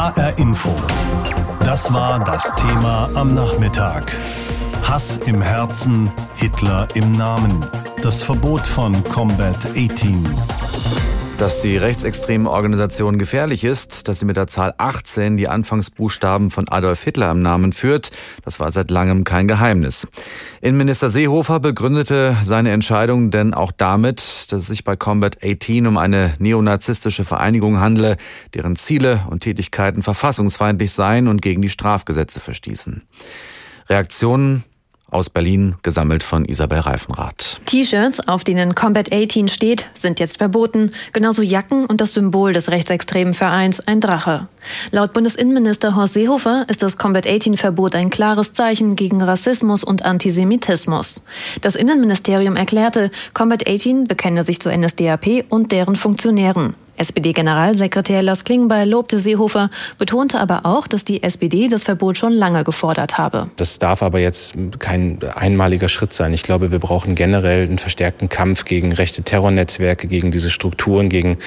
HR Info. Das war das Thema am Nachmittag. Hass im Herzen, Hitler im Namen. Das Verbot von Combat 18. Dass die rechtsextreme Organisation gefährlich ist, dass sie mit der Zahl 18 die Anfangsbuchstaben von Adolf Hitler im Namen führt, das war seit langem kein Geheimnis. Innenminister Seehofer begründete seine Entscheidung denn auch damit, dass es sich bei Combat 18 um eine neonazistische Vereinigung handle, deren Ziele und Tätigkeiten verfassungsfeindlich seien und gegen die Strafgesetze verstießen. Reaktionen aus Berlin, gesammelt von Isabel Reifenrath. T-Shirts, auf denen Combat 18 steht, sind jetzt verboten, genauso Jacken und das Symbol des rechtsextremen Vereins, ein Drache. Laut Bundesinnenminister Horst Seehofer ist das Combat 18-Verbot ein klares Zeichen gegen Rassismus und Antisemitismus. Das Innenministerium erklärte, Combat 18 bekenne sich zur NSDAP und deren Funktionären. SPD-Generalsekretär Lars Klingbeil lobte Seehofer, betonte aber auch, dass die SPD das Verbot schon lange gefordert habe. Das darf aber jetzt kein einmaliger Schritt sein. Ich glaube, wir brauchen generell einen verstärkten Kampf gegen rechte Terrornetzwerke, gegen diese Strukturen, gegen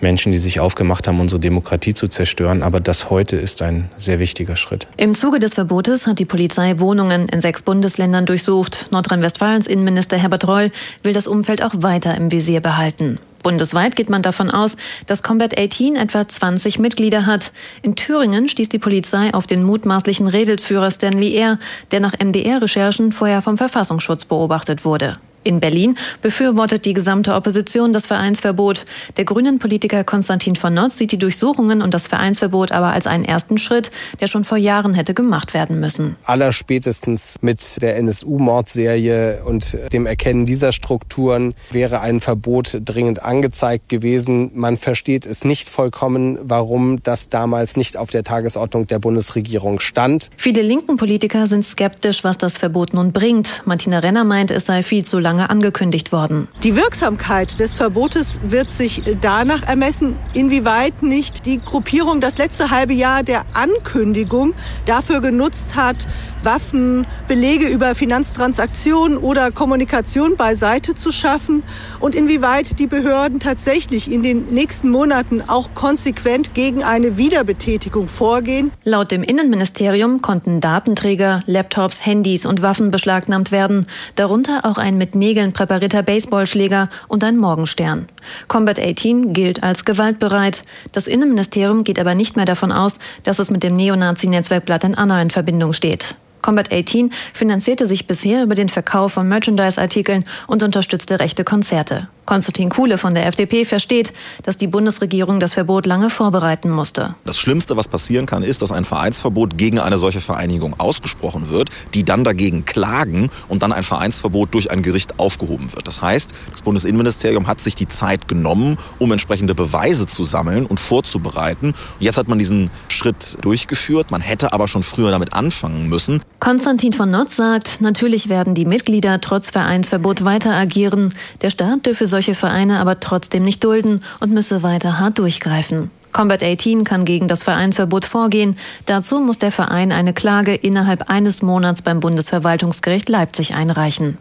Menschen, die sich aufgemacht haben, unsere Demokratie zu zerstören. Aber das heute ist ein sehr wichtiger Schritt. Im Zuge des Verbotes hat die Polizei Wohnungen in sechs Bundesländern durchsucht. Nordrhein-Westfalens Innenminister Herbert Reul will das Umfeld auch weiter im Visier behalten. Bundesweit geht man davon aus, dass Combat 18 etwa 20 Mitglieder hat. In Thüringen stieß die Polizei auf den mutmaßlichen Redelsführer Stanley Eyre, der nach MDR-Recherchen vorher vom Verfassungsschutz beobachtet wurde. In Berlin befürwortet die gesamte Opposition das Vereinsverbot. Der grünen Politiker Konstantin von Notz sieht die Durchsuchungen und das Vereinsverbot aber als einen ersten Schritt, der schon vor Jahren hätte gemacht werden müssen. Allerspätestens mit der NSU-Mordserie und dem Erkennen dieser Strukturen wäre ein Verbot dringend angezeigt gewesen. Man versteht es nicht vollkommen, warum das damals nicht auf der Tagesordnung der Bundesregierung stand. Viele linken Politiker sind skeptisch, was das Verbot nun bringt. Martina Renner meint, es sei viel zu lang lange angekündigt worden. Die Wirksamkeit des Verbotes wird sich danach ermessen, inwieweit nicht die Gruppierung das letzte halbe Jahr der Ankündigung dafür genutzt hat, Waffen, Belege über Finanztransaktionen oder Kommunikation beiseite zu schaffen und inwieweit die Behörden tatsächlich in den nächsten Monaten auch konsequent gegen eine Wiederbetätigung vorgehen. Laut dem Innenministerium konnten Datenträger, Laptops, Handys und Waffen beschlagnahmt werden, darunter auch ein mit Nägeln präparierter Baseballschläger und ein Morgenstern. Combat 18 gilt als gewaltbereit. Das Innenministerium geht aber nicht mehr davon aus, dass es mit dem Neonazi-Netzwerk Blatt Anna in Verbindung steht. Combat 18 finanzierte sich bisher über den Verkauf von Merchandise-Artikeln und unterstützte rechte Konzerte. Konstantin Kuhle von der FDP versteht, dass die Bundesregierung das Verbot lange vorbereiten musste. Das Schlimmste, was passieren kann, ist, dass ein Vereinsverbot gegen eine solche Vereinigung ausgesprochen wird, die dann dagegen klagen und dann ein Vereinsverbot durch ein Gericht aufgehoben wird. Das heißt, das Bundesinnenministerium hat sich die Zeit genommen, um entsprechende Beweise zu sammeln und vorzubereiten. Jetzt hat man diesen Schritt durchgeführt. Man hätte aber schon früher damit anfangen müssen. Konstantin von Notz sagt, natürlich werden die Mitglieder trotz Vereinsverbot weiter agieren. Der Staat dürfe solche Vereine aber trotzdem nicht dulden und müsse weiter hart durchgreifen. Combat 18 kann gegen das Vereinsverbot vorgehen. Dazu muss der Verein eine Klage innerhalb eines Monats beim Bundesverwaltungsgericht Leipzig einreichen.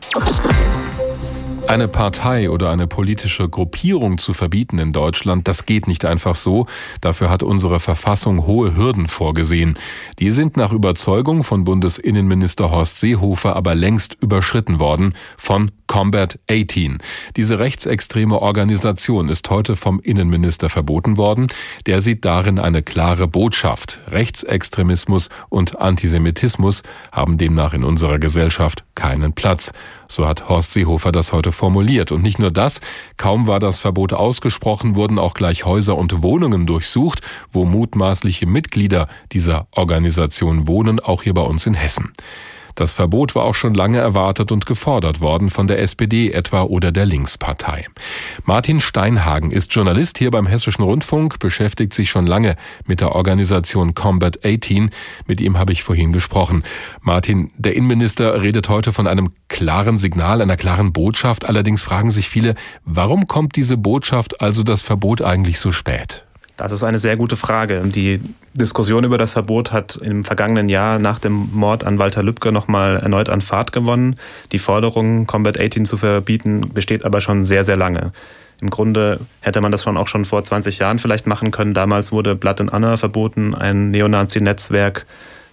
Eine Partei oder eine politische Gruppierung zu verbieten in Deutschland, das geht nicht einfach so. Dafür hat unsere Verfassung hohe Hürden vorgesehen. Die sind nach Überzeugung von Bundesinnenminister Horst Seehofer aber längst überschritten worden von Combat 18. Diese rechtsextreme Organisation ist heute vom Innenminister verboten worden. Der sieht darin eine klare Botschaft. Rechtsextremismus und Antisemitismus haben demnach in unserer Gesellschaft keinen Platz. So hat Horst Seehofer das heute formuliert. Und nicht nur das, kaum war das Verbot ausgesprochen, wurden auch gleich Häuser und Wohnungen durchsucht, wo mutmaßliche Mitglieder dieser Organisation wohnen, auch hier bei uns in Hessen. Das Verbot war auch schon lange erwartet und gefordert worden von der SPD etwa oder der Linkspartei. Martin Steinhagen ist Journalist hier beim Hessischen Rundfunk, beschäftigt sich schon lange mit der Organisation Combat 18. Mit ihm habe ich vorhin gesprochen. Martin, der Innenminister redet heute von einem klaren Signal, einer klaren Botschaft. Allerdings fragen sich viele, warum kommt diese Botschaft, also das Verbot eigentlich so spät? Das ist eine sehr gute Frage. Die Diskussion über das Verbot hat im vergangenen Jahr nach dem Mord an Walter Lübcke nochmal erneut an Fahrt gewonnen. Die Forderung, Combat 18 zu verbieten, besteht aber schon sehr, sehr lange. Im Grunde hätte man das schon auch schon vor 20 Jahren vielleicht machen können. Damals wurde Blood and Honor verboten, ein Neonazi-Netzwerk,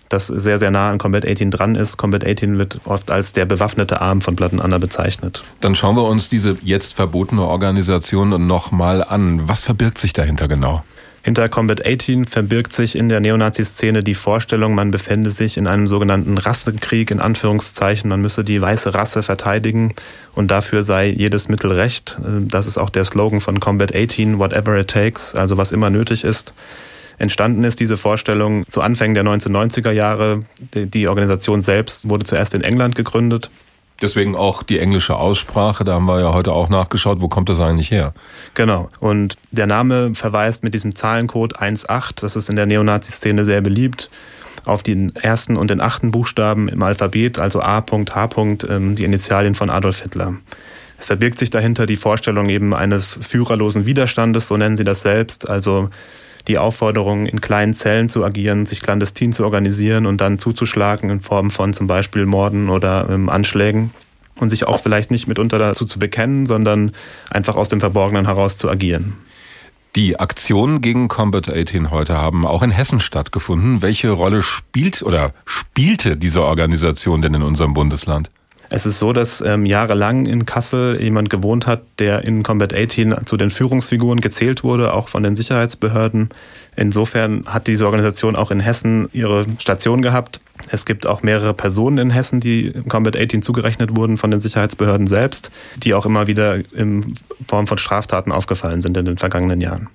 das sehr, sehr nah an Combat 18 dran ist. Combat 18 wird oft als der bewaffnete Arm von Blood and Honor bezeichnet. Dann schauen wir uns diese jetzt verbotene Organisation nochmal an. Was verbirgt sich dahinter genau? Hinter Combat 18 verbirgt sich in der Neonazi-Szene die Vorstellung, man befände sich in einem sogenannten Rassenkrieg, in Anführungszeichen. Man müsse die weiße Rasse verteidigen und dafür sei jedes Mittel recht. Das ist auch der Slogan von Combat 18, whatever it takes, also was immer nötig ist. Entstanden ist diese Vorstellung zu Anfängen der 1990er Jahre. Die Organisation selbst wurde zuerst in England gegründet Deswegen auch die englische Aussprache, da haben wir ja heute auch nachgeschaut, wo kommt das eigentlich her? Genau. Und der Name verweist mit diesem Zahlencode 1.8, das ist in der Neonazi-Szene sehr beliebt, auf den ersten und den achten Buchstaben im Alphabet, also A. H. Ähm, die Initialien von Adolf Hitler. Es verbirgt sich dahinter die Vorstellung eben eines führerlosen Widerstandes, so nennen sie das selbst, also die Aufforderung, in kleinen Zellen zu agieren, sich clandestin zu organisieren und dann zuzuschlagen in Form von zum Beispiel Morden oder ähm, Anschlägen und sich auch vielleicht nicht mitunter dazu zu bekennen, sondern einfach aus dem Verborgenen heraus zu agieren. Die Aktionen gegen Combat 18 heute haben auch in Hessen stattgefunden. Welche Rolle spielt oder spielte diese Organisation denn in unserem Bundesland? Es ist so, dass ähm, jahrelang in Kassel jemand gewohnt hat, der in Combat 18 zu den Führungsfiguren gezählt wurde, auch von den Sicherheitsbehörden. Insofern hat diese Organisation auch in Hessen ihre Station gehabt. Es gibt auch mehrere Personen in Hessen, die Combat 18 zugerechnet wurden von den Sicherheitsbehörden selbst, die auch immer wieder in Form von Straftaten aufgefallen sind in den vergangenen Jahren.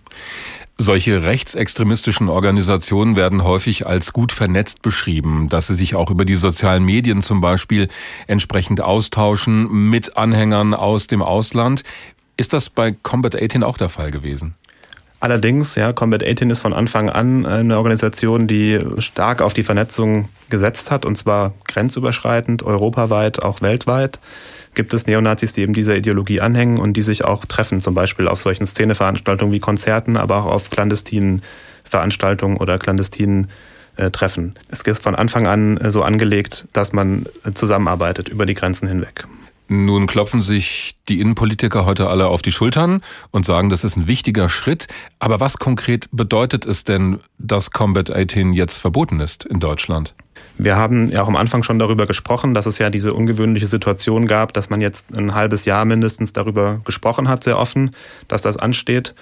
Solche rechtsextremistischen Organisationen werden häufig als gut vernetzt beschrieben, dass sie sich auch über die sozialen Medien zum Beispiel entsprechend austauschen mit Anhängern aus dem Ausland. Ist das bei Combat 18 auch der Fall gewesen? Allerdings, ja, Combat 18 ist von Anfang an eine Organisation, die stark auf die Vernetzung gesetzt hat, und zwar grenzüberschreitend, europaweit, auch weltweit gibt es Neonazis, die eben dieser Ideologie anhängen und die sich auch treffen, zum Beispiel auf solchen Szeneveranstaltungen wie Konzerten, aber auch auf clandestinen Veranstaltungen oder clandestinen äh, Treffen. Es ist von Anfang an äh, so angelegt, dass man äh, zusammenarbeitet über die Grenzen hinweg. Nun klopfen sich die Innenpolitiker heute alle auf die Schultern und sagen, das ist ein wichtiger Schritt. Aber was konkret bedeutet es denn, dass Combat 18 jetzt verboten ist in Deutschland? Wir haben ja auch am Anfang schon darüber gesprochen, dass es ja diese ungewöhnliche Situation gab, dass man jetzt ein halbes Jahr mindestens darüber gesprochen hat, sehr offen, dass das ansteht.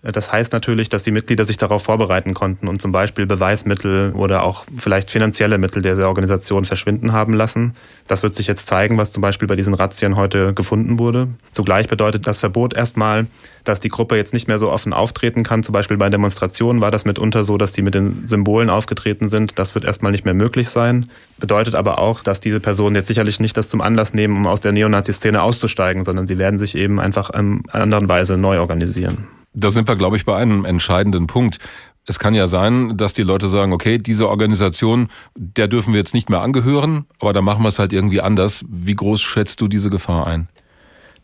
Das heißt natürlich, dass die Mitglieder sich darauf vorbereiten konnten und zum Beispiel Beweismittel oder auch vielleicht finanzielle Mittel der Organisation verschwinden haben lassen. Das wird sich jetzt zeigen, was zum Beispiel bei diesen Razzien heute gefunden wurde. Zugleich bedeutet das Verbot erstmal, dass die Gruppe jetzt nicht mehr so offen auftreten kann. Zum Beispiel bei Demonstrationen war das mitunter so, dass die mit den Symbolen aufgetreten sind. Das wird erstmal nicht mehr möglich sein. Bedeutet aber auch, dass diese Personen jetzt sicherlich nicht das zum Anlass nehmen, um aus der Neonazi-Szene auszusteigen, sondern sie werden sich eben einfach in einer anderen Weise neu organisieren. Da sind wir, glaube ich, bei einem entscheidenden Punkt. Es kann ja sein, dass die Leute sagen, okay, diese Organisation, der dürfen wir jetzt nicht mehr angehören, aber da machen wir es halt irgendwie anders. Wie groß schätzt du diese Gefahr ein?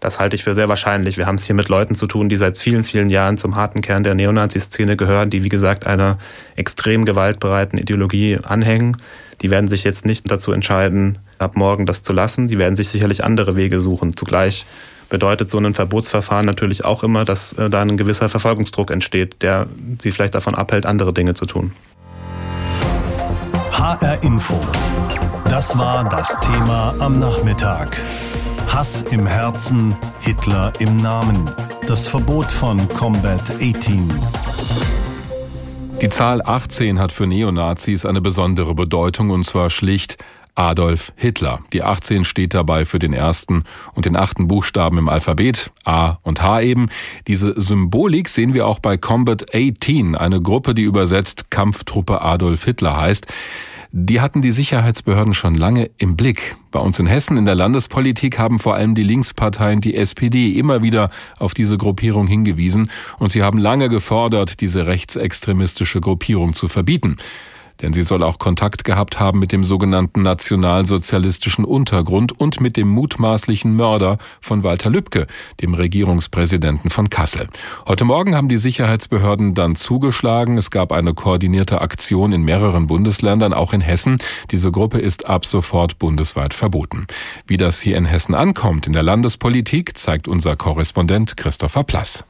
Das halte ich für sehr wahrscheinlich. Wir haben es hier mit Leuten zu tun, die seit vielen, vielen Jahren zum harten Kern der Neonazi-Szene gehören, die, wie gesagt, einer extrem gewaltbereiten Ideologie anhängen. Die werden sich jetzt nicht dazu entscheiden, ab morgen das zu lassen. Die werden sich sicherlich andere Wege suchen. Zugleich bedeutet so ein Verbotsverfahren natürlich auch immer, dass äh, da ein gewisser Verfolgungsdruck entsteht, der sie vielleicht davon abhält, andere Dinge zu tun. HR Info. Das war das Thema am Nachmittag. Hass im Herzen, Hitler im Namen. Das Verbot von Combat 18. Die Zahl 18 hat für Neonazis eine besondere Bedeutung und zwar schlicht Adolf Hitler. Die 18 steht dabei für den ersten und den achten Buchstaben im Alphabet, A und H eben. Diese Symbolik sehen wir auch bei Combat 18, eine Gruppe, die übersetzt Kampftruppe Adolf Hitler heißt. Die hatten die Sicherheitsbehörden schon lange im Blick. Bei uns in Hessen in der Landespolitik haben vor allem die Linksparteien, die SPD, immer wieder auf diese Gruppierung hingewiesen und sie haben lange gefordert, diese rechtsextremistische Gruppierung zu verbieten. Denn sie soll auch Kontakt gehabt haben mit dem sogenannten nationalsozialistischen Untergrund und mit dem mutmaßlichen Mörder von Walter Lübcke, dem Regierungspräsidenten von Kassel. Heute Morgen haben die Sicherheitsbehörden dann zugeschlagen. Es gab eine koordinierte Aktion in mehreren Bundesländern, auch in Hessen. Diese Gruppe ist ab sofort bundesweit verboten. Wie das hier in Hessen ankommt in der Landespolitik, zeigt unser Korrespondent Christopher Plass.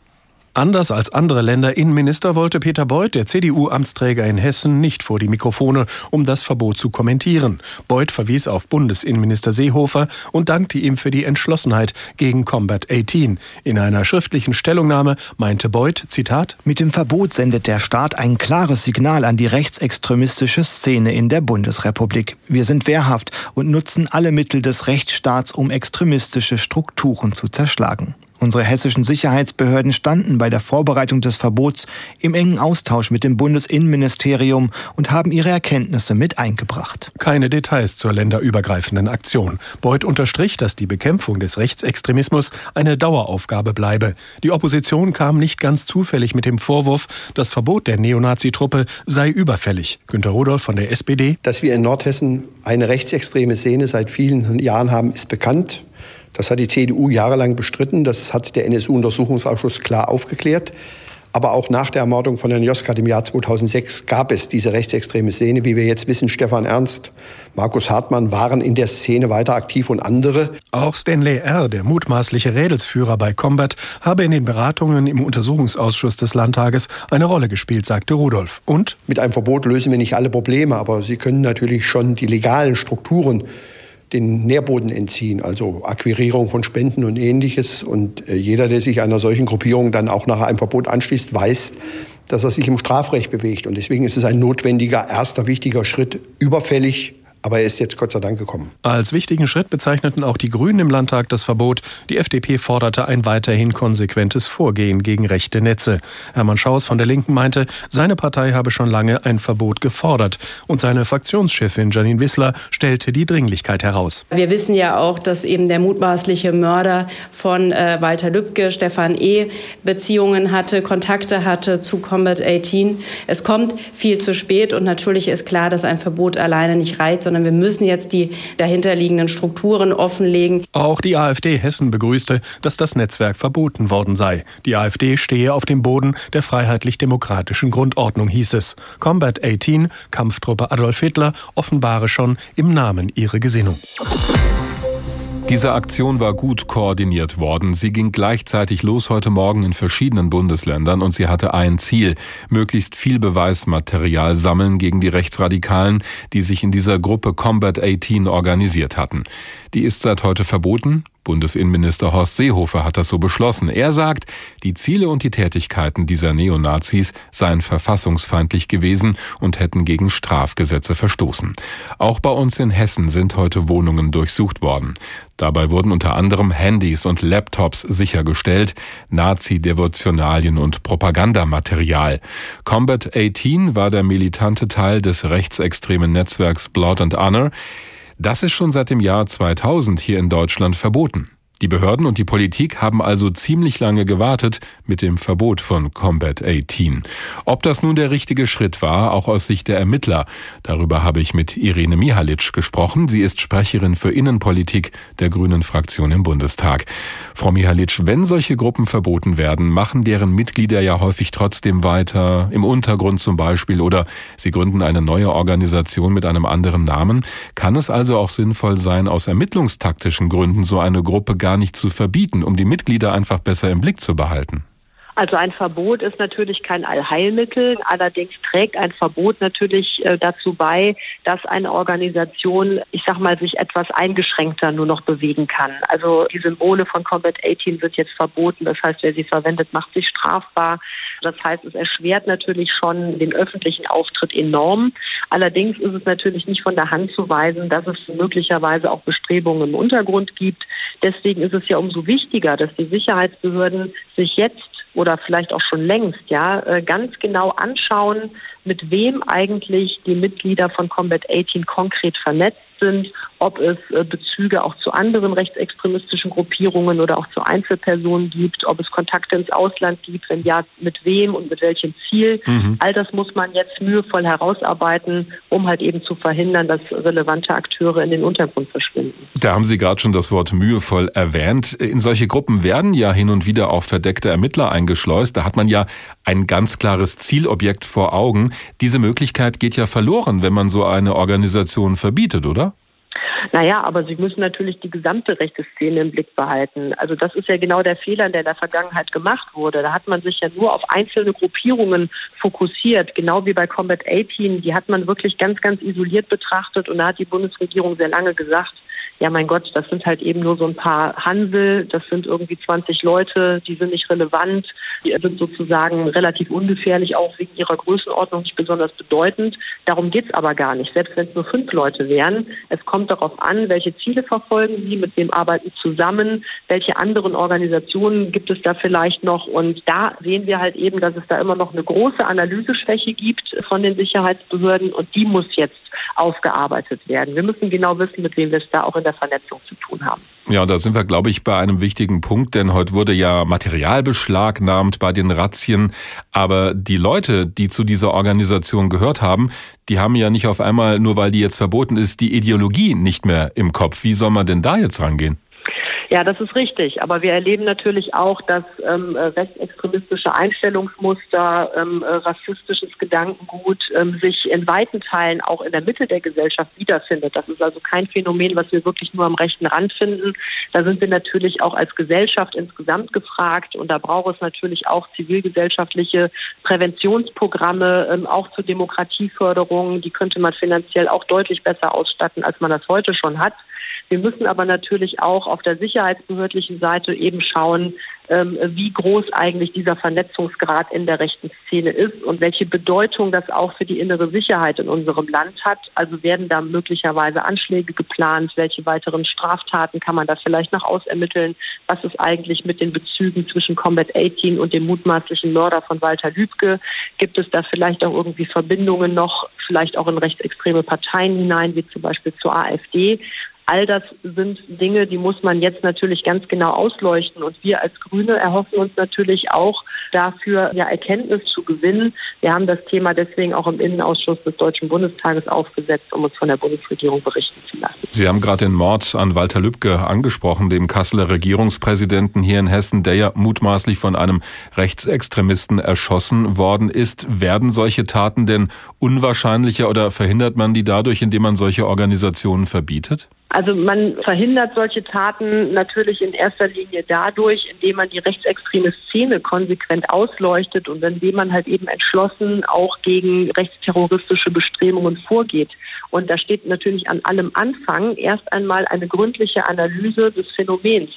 Anders als andere Länder Innenminister wollte Peter Beuth, der CDU-Amtsträger in Hessen, nicht vor die Mikrofone, um das Verbot zu kommentieren. Beuth verwies auf Bundesinnenminister Seehofer und dankte ihm für die Entschlossenheit gegen Combat 18. In einer schriftlichen Stellungnahme meinte Beuth, Zitat, Mit dem Verbot sendet der Staat ein klares Signal an die rechtsextremistische Szene in der Bundesrepublik. Wir sind wehrhaft und nutzen alle Mittel des Rechtsstaats, um extremistische Strukturen zu zerschlagen. Unsere hessischen Sicherheitsbehörden standen bei der Vorbereitung des Verbots im engen Austausch mit dem Bundesinnenministerium und haben ihre Erkenntnisse mit eingebracht. Keine Details zur länderübergreifenden Aktion. Beuth unterstrich, dass die Bekämpfung des Rechtsextremismus eine Daueraufgabe bleibe. Die Opposition kam nicht ganz zufällig mit dem Vorwurf, das Verbot der Neonazi-Truppe sei überfällig. Günter Rudolph von der SPD. Dass wir in Nordhessen eine rechtsextreme Szene seit vielen Jahren haben, ist bekannt. Das hat die CDU jahrelang bestritten. Das hat der NSU-Untersuchungsausschuss klar aufgeklärt. Aber auch nach der Ermordung von Herrn Joskat im Jahr 2006 gab es diese rechtsextreme Szene. Wie wir jetzt wissen, Stefan Ernst, Markus Hartmann waren in der Szene weiter aktiv und andere. Auch Stanley R., der mutmaßliche Rädelsführer bei Combat, habe in den Beratungen im Untersuchungsausschuss des Landtages eine Rolle gespielt, sagte Rudolph. Und? Mit einem Verbot lösen wir nicht alle Probleme, aber Sie können natürlich schon die legalen Strukturen den Nährboden entziehen, also Akquirierung von Spenden und ähnliches. Und äh, jeder, der sich einer solchen Gruppierung dann auch nach einem Verbot anschließt, weiß, dass er sich im Strafrecht bewegt. Und deswegen ist es ein notwendiger, erster wichtiger Schritt, überfällig aber er ist jetzt Gott sei Dank gekommen. Als wichtigen Schritt bezeichneten auch die Grünen im Landtag das Verbot. Die FDP forderte ein weiterhin konsequentes Vorgehen gegen rechte Netze. Hermann Schaus von der Linken meinte, seine Partei habe schon lange ein Verbot gefordert. Und seine Fraktionschefin Janine Wissler stellte die Dringlichkeit heraus. Wir wissen ja auch, dass eben der mutmaßliche Mörder von äh, Walter Lübcke, Stefan E., Beziehungen hatte, Kontakte hatte zu Combat 18. Es kommt viel zu spät und natürlich ist klar, dass ein Verbot alleine nicht reicht, sondern wir müssen jetzt die dahinterliegenden Strukturen offenlegen. Auch die AfD Hessen begrüßte, dass das Netzwerk verboten worden sei. Die AfD stehe auf dem Boden der freiheitlich-demokratischen Grundordnung, hieß es. Combat 18, Kampftruppe Adolf Hitler, offenbare schon im Namen ihre Gesinnung. Diese Aktion war gut koordiniert worden. Sie ging gleichzeitig los heute Morgen in verschiedenen Bundesländern und sie hatte ein Ziel, möglichst viel Beweismaterial sammeln gegen die Rechtsradikalen, die sich in dieser Gruppe Combat 18 organisiert hatten. Die ist seit heute verboten. Bundesinnenminister Horst Seehofer hat das so beschlossen. Er sagt, die Ziele und die Tätigkeiten dieser Neonazis seien verfassungsfeindlich gewesen und hätten gegen Strafgesetze verstoßen. Auch bei uns in Hessen sind heute Wohnungen durchsucht worden. Dabei wurden unter anderem Handys und Laptops sichergestellt, Nazi-Devotionalien und Propagandamaterial. Combat 18 war der militante Teil des rechtsextremen Netzwerks Blood and Honor. Das ist schon seit dem Jahr 2000 hier in Deutschland verboten. Die Behörden und die Politik haben also ziemlich lange gewartet mit dem Verbot von Combat 18. Ob das nun der richtige Schritt war, auch aus Sicht der Ermittler, darüber habe ich mit Irene Mihalic gesprochen. Sie ist Sprecherin für Innenpolitik der Grünen Fraktion im Bundestag. Frau Mihalic, wenn solche Gruppen verboten werden, machen deren Mitglieder ja häufig trotzdem weiter, im Untergrund zum Beispiel, oder sie gründen eine neue Organisation mit einem anderen Namen. Kann es also auch sinnvoll sein, aus ermittlungstaktischen Gründen so eine Gruppe gar nicht zu verbieten, um die Mitglieder einfach besser im Blick zu behalten? Also ein Verbot ist natürlich kein Allheilmittel. Allerdings trägt ein Verbot natürlich äh, dazu bei, dass eine Organisation, ich sag mal, sich etwas eingeschränkter nur noch bewegen kann. Also die Symbole von Combat 18 wird jetzt verboten. Das heißt, wer sie verwendet, macht sich strafbar. Das heißt, es erschwert natürlich schon den öffentlichen Auftritt enorm. Allerdings ist es natürlich nicht von der Hand zu weisen, dass es möglicherweise auch Bestrebungen im Untergrund gibt. Deswegen ist es ja umso wichtiger, dass die Sicherheitsbehörden sich jetzt oder vielleicht auch schon längst, ja, äh, ganz genau anschauen, mit wem eigentlich die Mitglieder von Combat 18 konkret vernetzt sind, ob es äh, Bezüge auch zu anderen rechtsextremistischen Gruppierungen oder auch zu Einzelpersonen gibt, ob es Kontakte ins Ausland gibt, wenn ja, mit wem und mit welchem Ziel. Mhm. All das muss man jetzt mühevoll herausarbeiten, um halt eben zu verhindern, dass relevante Akteure in den Untergrund verschwinden. Da haben Sie gerade schon das Wort mühevoll erwähnt. In solche Gruppen werden ja hin und wieder auch verdeckte Ermittler eingeschleust. Da hat man ja ein ganz klares Zielobjekt vor Augen. Diese Möglichkeit geht ja verloren, wenn man so eine Organisation verbietet, oder? Naja, aber Sie müssen natürlich die gesamte rechte Szene im Blick behalten. Also das ist ja genau der Fehler, der in der Vergangenheit gemacht wurde. Da hat man sich ja nur auf einzelne Gruppierungen fokussiert, genau wie bei Combat 18. Die hat man wirklich ganz, ganz isoliert betrachtet und da hat die Bundesregierung sehr lange gesagt, ja mein Gott, das sind halt eben nur so ein paar Hansel, das sind irgendwie 20 Leute, die sind nicht relevant, die sind sozusagen relativ ungefährlich, auch wegen ihrer Größenordnung nicht besonders bedeutend. Darum geht's aber gar nicht, selbst wenn es nur fünf Leute wären. Es kommt darauf an, welche Ziele verfolgen sie, mit wem arbeiten zusammen, welche anderen Organisationen gibt es da vielleicht noch. Und da sehen wir halt eben, dass es da immer noch eine große Analyseschwäche gibt von den Sicherheitsbehörden und die muss jetzt aufgearbeitet werden. Wir müssen genau wissen, mit wem wir es da auch in der Vernetzung zu tun haben. Ja, da sind wir, glaube ich, bei einem wichtigen Punkt, denn heute wurde ja Material beschlagnahmt bei den Razzien. Aber die Leute, die zu dieser Organisation gehört haben, die haben ja nicht auf einmal, nur weil die jetzt verboten ist, die Ideologie nicht mehr im Kopf. Wie soll man denn da jetzt rangehen? Ja, das ist richtig. Aber wir erleben natürlich auch, dass ähm, rechtsextremistische Einstellungsmuster, ähm, rassistisches Gedankengut ähm, sich in weiten Teilen auch in der Mitte der Gesellschaft wiederfindet. Das ist also kein Phänomen, was wir wirklich nur am rechten Rand finden. Da sind wir natürlich auch als Gesellschaft insgesamt gefragt und da braucht es natürlich auch zivilgesellschaftliche Präventionsprogramme, ähm, auch zur Demokratieförderung. Die könnte man finanziell auch deutlich besser ausstatten, als man das heute schon hat. Wir müssen aber natürlich auch auf der sicherheitsbehördlichen Seite eben schauen, ähm, wie groß eigentlich dieser Vernetzungsgrad in der rechten Szene ist und welche Bedeutung das auch für die innere Sicherheit in unserem Land hat. Also werden da möglicherweise Anschläge geplant? Welche weiteren Straftaten kann man da vielleicht noch ausermitteln? Was ist eigentlich mit den Bezügen zwischen Combat 18 und dem mutmaßlichen Mörder von Walter Lübcke? Gibt es da vielleicht auch irgendwie Verbindungen noch, vielleicht auch in rechtsextreme Parteien hinein, wie zum Beispiel zur AfD? All das sind Dinge, die muss man jetzt natürlich ganz genau ausleuchten. Und wir als Grüne erhoffen uns natürlich auch dafür, ja, Erkenntnis zu gewinnen. Wir haben das Thema deswegen auch im Innenausschuss des Deutschen Bundestages aufgesetzt, um uns von der Bundesregierung berichten zu lassen. Sie haben gerade den Mord an Walter Lübcke angesprochen, dem Kasseler Regierungspräsidenten hier in Hessen, der ja mutmaßlich von einem Rechtsextremisten erschossen worden ist. Werden solche Taten denn unwahrscheinlicher oder verhindert man die dadurch, indem man solche Organisationen verbietet? Also man verhindert solche Taten natürlich in erster Linie dadurch, indem man die rechtsextreme Szene konsequent ausleuchtet und indem man halt eben entschlossen auch gegen rechtsterroristische Bestrebungen vorgeht. Und da steht natürlich an allem Anfang erst einmal eine gründliche Analyse des Phänomens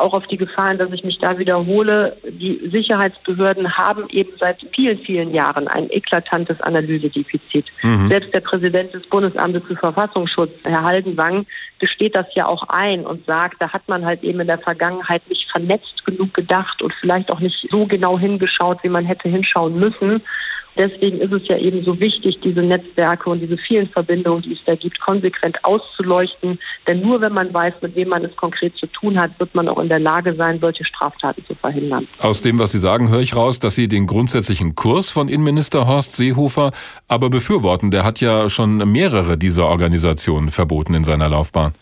auch auf die Gefahren, dass ich mich da wiederhole. Die Sicherheitsbehörden haben eben seit vielen, vielen Jahren ein eklatantes Analysedefizit. Mhm. Selbst der Präsident des Bundesamtes für Verfassungsschutz, Herr Haldenwang, gesteht das ja auch ein und sagt, da hat man halt eben in der Vergangenheit nicht vernetzt genug gedacht und vielleicht auch nicht so genau hingeschaut, wie man hätte hinschauen müssen. Deswegen ist es ja eben so wichtig, diese Netzwerke und diese vielen Verbindungen, die es da gibt, konsequent auszuleuchten. Denn nur wenn man weiß, mit wem man es konkret zu tun hat, wird man auch in der Lage sein, solche Straftaten zu verhindern. Aus dem, was Sie sagen, höre ich raus, dass Sie den grundsätzlichen Kurs von Innenminister Horst Seehofer aber befürworten. Der hat ja schon mehrere dieser Organisationen verboten in seiner Laufbahn.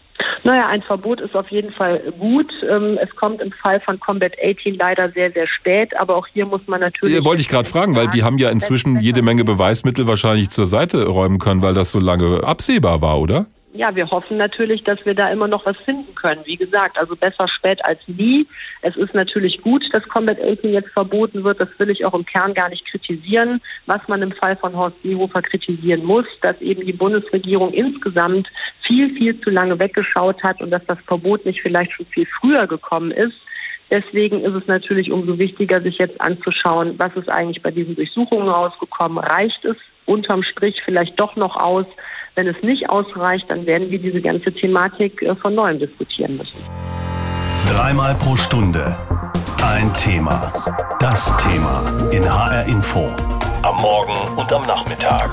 Naja, ein Verbot ist auf jeden Fall gut. Ähm, es kommt im Fall von Combat 18 leider sehr, sehr spät, aber auch hier muss man natürlich. Ja, wollte ich gerade fragen, weil die haben ja inzwischen jede Menge Beweismittel wahrscheinlich zur Seite räumen können, weil das so lange absehbar war, oder? Ja, wir hoffen natürlich, dass wir da immer noch was finden können. Wie gesagt, also besser spät als nie. Es ist natürlich gut, dass Combat 18 jetzt verboten wird. Das will ich auch im Kern gar nicht kritisieren. Was man im Fall von Horst Seehofer kritisieren muss, dass eben die Bundesregierung insgesamt viel, viel zu lange weggeschaut hat und dass das Verbot nicht vielleicht schon viel früher gekommen ist. Deswegen ist es natürlich umso wichtiger, sich jetzt anzuschauen, was ist eigentlich bei diesen Durchsuchungen rausgekommen. Reicht es unterm Strich vielleicht doch noch aus? Wenn es nicht ausreicht, dann werden wir diese ganze Thematik äh, von neuem diskutieren müssen. Dreimal pro Stunde ein Thema. Das Thema in HR Info. Am Morgen und am Nachmittag.